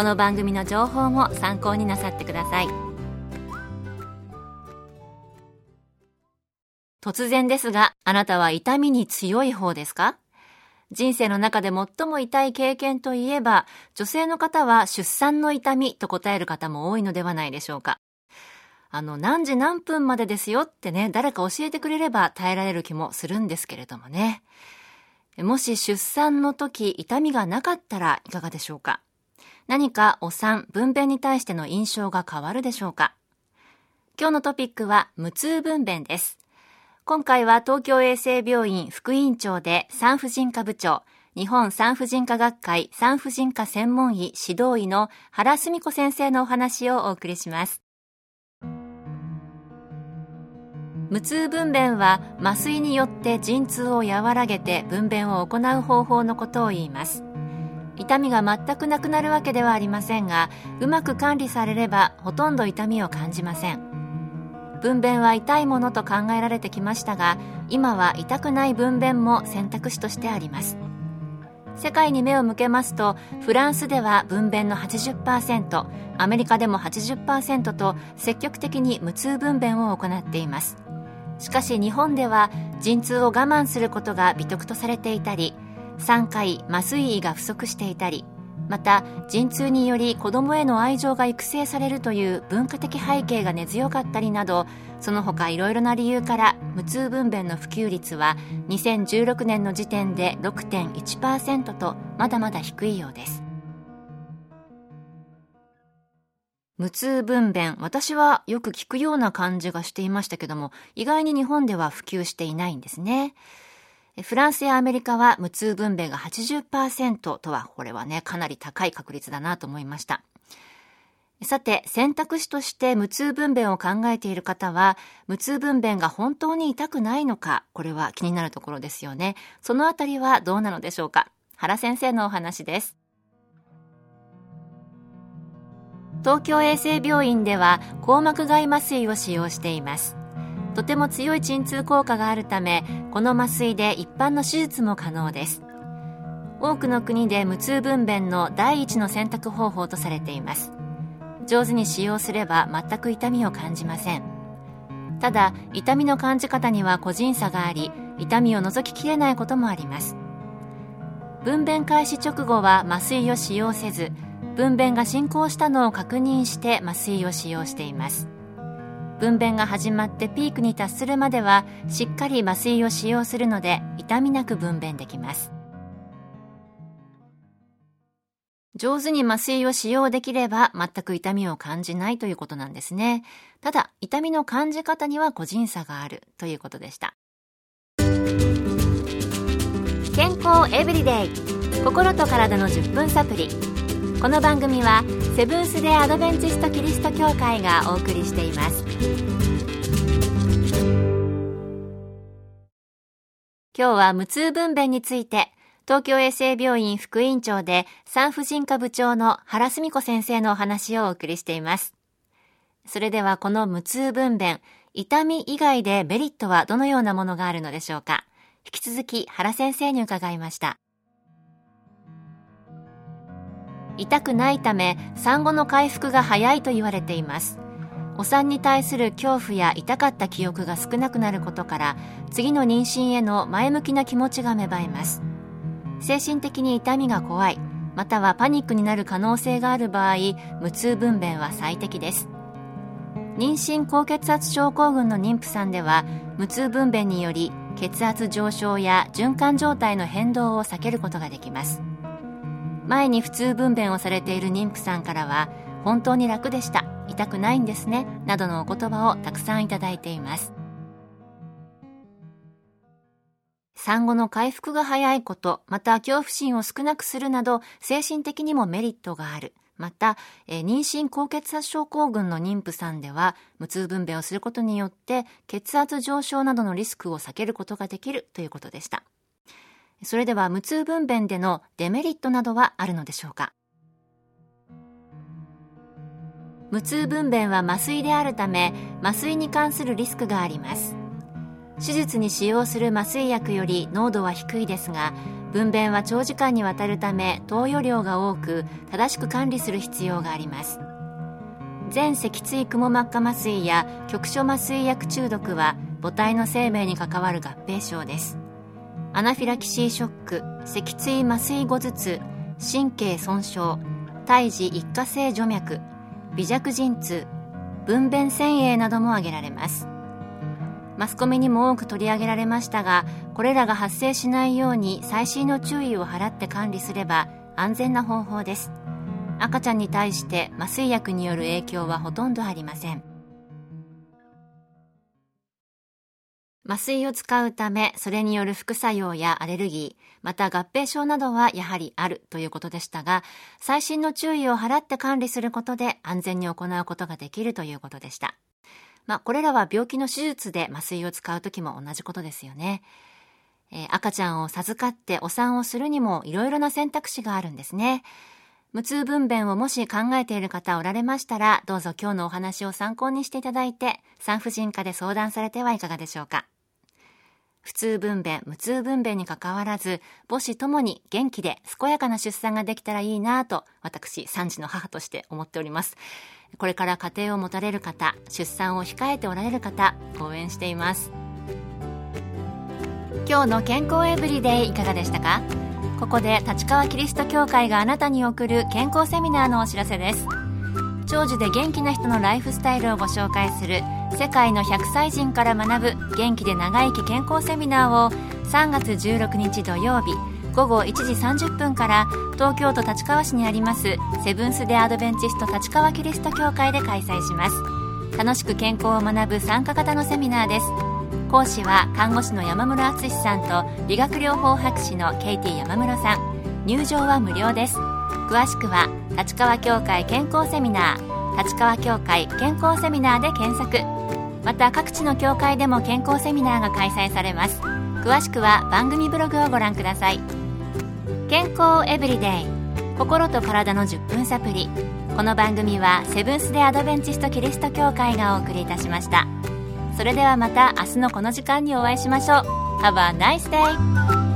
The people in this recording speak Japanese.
この番組の情報も参考になさってください。突然ですがあなたは痛みに強い方ですか？人生の中で最も痛い経験といえば女性の方は出産の痛みと答える方も多いのではないでしょうか。あの、何時何分までですよってね、誰か教えてくれれば耐えられる気もするんですけれどもね。もし出産の時痛みがなかったらいかがでしょうか？何かお産、分娩に対しての印象が変わるでしょうか？今日のトピックは無痛分娩です。今回は東京衛生病院副院長で産婦人科部長、日本産婦人科学会産婦人科専門医指導医の原澄子先生のお話をお送りします。無痛分娩は麻酔によって陣痛を和らげて分娩を行う方法のことを言います痛みが全くなくなるわけではありませんがうまく管理されればほとんど痛みを感じません。分娩は痛いものと考えられてきましたが今は痛くない分娩も選択肢としてあります。世界に目を向けますとフランスでは分娩の80%アメリカでも80%と積極的に無痛分娩を行っています。しかし日本では陣痛を我慢することが美徳とされていたり3回麻酔医が不足していたりまた陣痛により子供への愛情が育成されるという文化的背景が根強かったりなどその他いろいろな理由から無痛分娩の普及率は2016年の時点で6.1%とまだまだ低いようです無痛分娩、私はよく聞くような感じがしていましたけども、意外に日本では普及していないんですね。フランスやアメリカは無痛分娩が80%とは、これはね、かなり高い確率だなと思いました。さて、選択肢として無痛分娩を考えている方は、無痛分娩が本当に痛くないのか、これは気になるところですよね。そのあたりはどうなのでしょうか。原先生のお話です。東京衛生病院では硬膜外麻酔を使用していますとても強い鎮痛効果があるためこの麻酔で一般の手術も可能です。多くの国で無痛分娩の第一の選択方法とされています。上手に使用すれば全く痛みを感じません。ただ痛みの感じ方には個人差があり痛みを除ききれないこともあります。分娩開始直後は麻酔を使用せず分娩が進行したのを確認して麻酔を使用しています。分娩が始まってピークに達するまではしっかり麻酔を使用するので痛みなく分娩できます。上手に麻酔を使用できれば全く痛みを感じないということなんですね。ただ痛みの感じ方には個人差があるということでした。健康エブリデイ心と体の10分サプリ。この番組はセブンス・デ・アドベンチスト・キリスト教会がお送りしています。今日は無痛分娩について東京衛生病院副院長で産婦人科部長の原澄子先生のお話をお送りしています。それではこの無痛分娩痛み以外でメリットはどのようなものがあるのでしょうか？引き続き原先生に伺いました。痛くないため産後の回復が早いと言われています。お産に対する恐怖や痛かった記憶が少なくなることから次の妊娠への前向きな気持ちが芽生えます。精神的に痛みが怖いまたはパニックになる可能性がある場合無痛分娩は最適です。妊娠高血圧症候群の妊婦さんでは無痛分娩により血圧上昇や循環状態の変動を避けることができます。前に普通分娩をされている妊婦さんからは本当に楽でした。痛くないんですねなどのお言葉をたくさんいただいています産後の回復が早いこと、また恐怖心を少なくするなど、精神的にもメリットがある。また、え妊娠高血圧症候群の妊婦さんでは、無痛分娩をすることによって、血圧上昇などのリスクを避けることができるということでした。それでは、無痛分娩でのデメリットなどはあるのでしょうか？無痛分娩は麻酔であるため、麻酔に関するリスクがあります。手術に使用する麻酔薬より濃度は低いですが分娩は長時間にわたるため投与量が多く正しく管理する必要があります全脊椎くも膜下麻酔や局所麻酔薬中毒は母体の生命に関わる合併症ですアナフィラキシーショック脊椎麻酔後頭痛神経損傷胎児一過性除脈微弱陣痛分娩遷影なども挙げられます。マスコミにも多く取り上げられましたがこれらが発生しないように細心の注意を払って管理すれば安全な方法です。赤ちゃんに対して麻酔薬による影響はほとんどありません。麻酔を使うためそれによる副作用やアレルギーまた合併症などはやはりあるということでしたが細心の注意を払って管理することで安全に行うことができるということでしたまあ、これらは病気の手術で麻酔を使う時も同じことですよね。えー、赤ちゃんを授かってお産をするにもいろいろな選択肢があるんですね。無痛分娩をもし考えている方おられましたら、どうぞ今日のお話を参考にしていただいて、産婦人科で相談されてはいかがでしょうか。普通分娩、無痛分娩にかかわらず、母子ともに元気で健やかな出産ができたらいいなと、私、3児の母として思っております。これから家庭を持たれる方出産を控えておられる方応援しています。今日の健康エブリデイいかがでしたか？ここで立川キリスト教会があなたに送る健康セミナーのお知らせです。長寿で元気な人のライフスタイルをご紹介する世界の100歳人から学ぶ元気で長生き健康セミナーを3月16日土曜日午後1時30分から東京都立川市にありますセブンス・デ・アドベンチスト立川キリスト教会で開催します。楽しく健康を学ぶ参加型のセミナーです。講師は看護師の山室敦さんと理学療法博士のケイティ山室さん。入場は無料です。詳しくは立川協会健康セミナー。立川協会健康セミナーで検索。また各地の協会でも健康セミナーが開催されます。詳しくは番組ブログをご覧ください。健康エブリデイ。心と体の10分サプリ。この番組はセブンス・デ・アドベンチスト・キリスト教会がお送りいたしました。それではまた明日のこの時間にお会いしましょう。Have a nice day!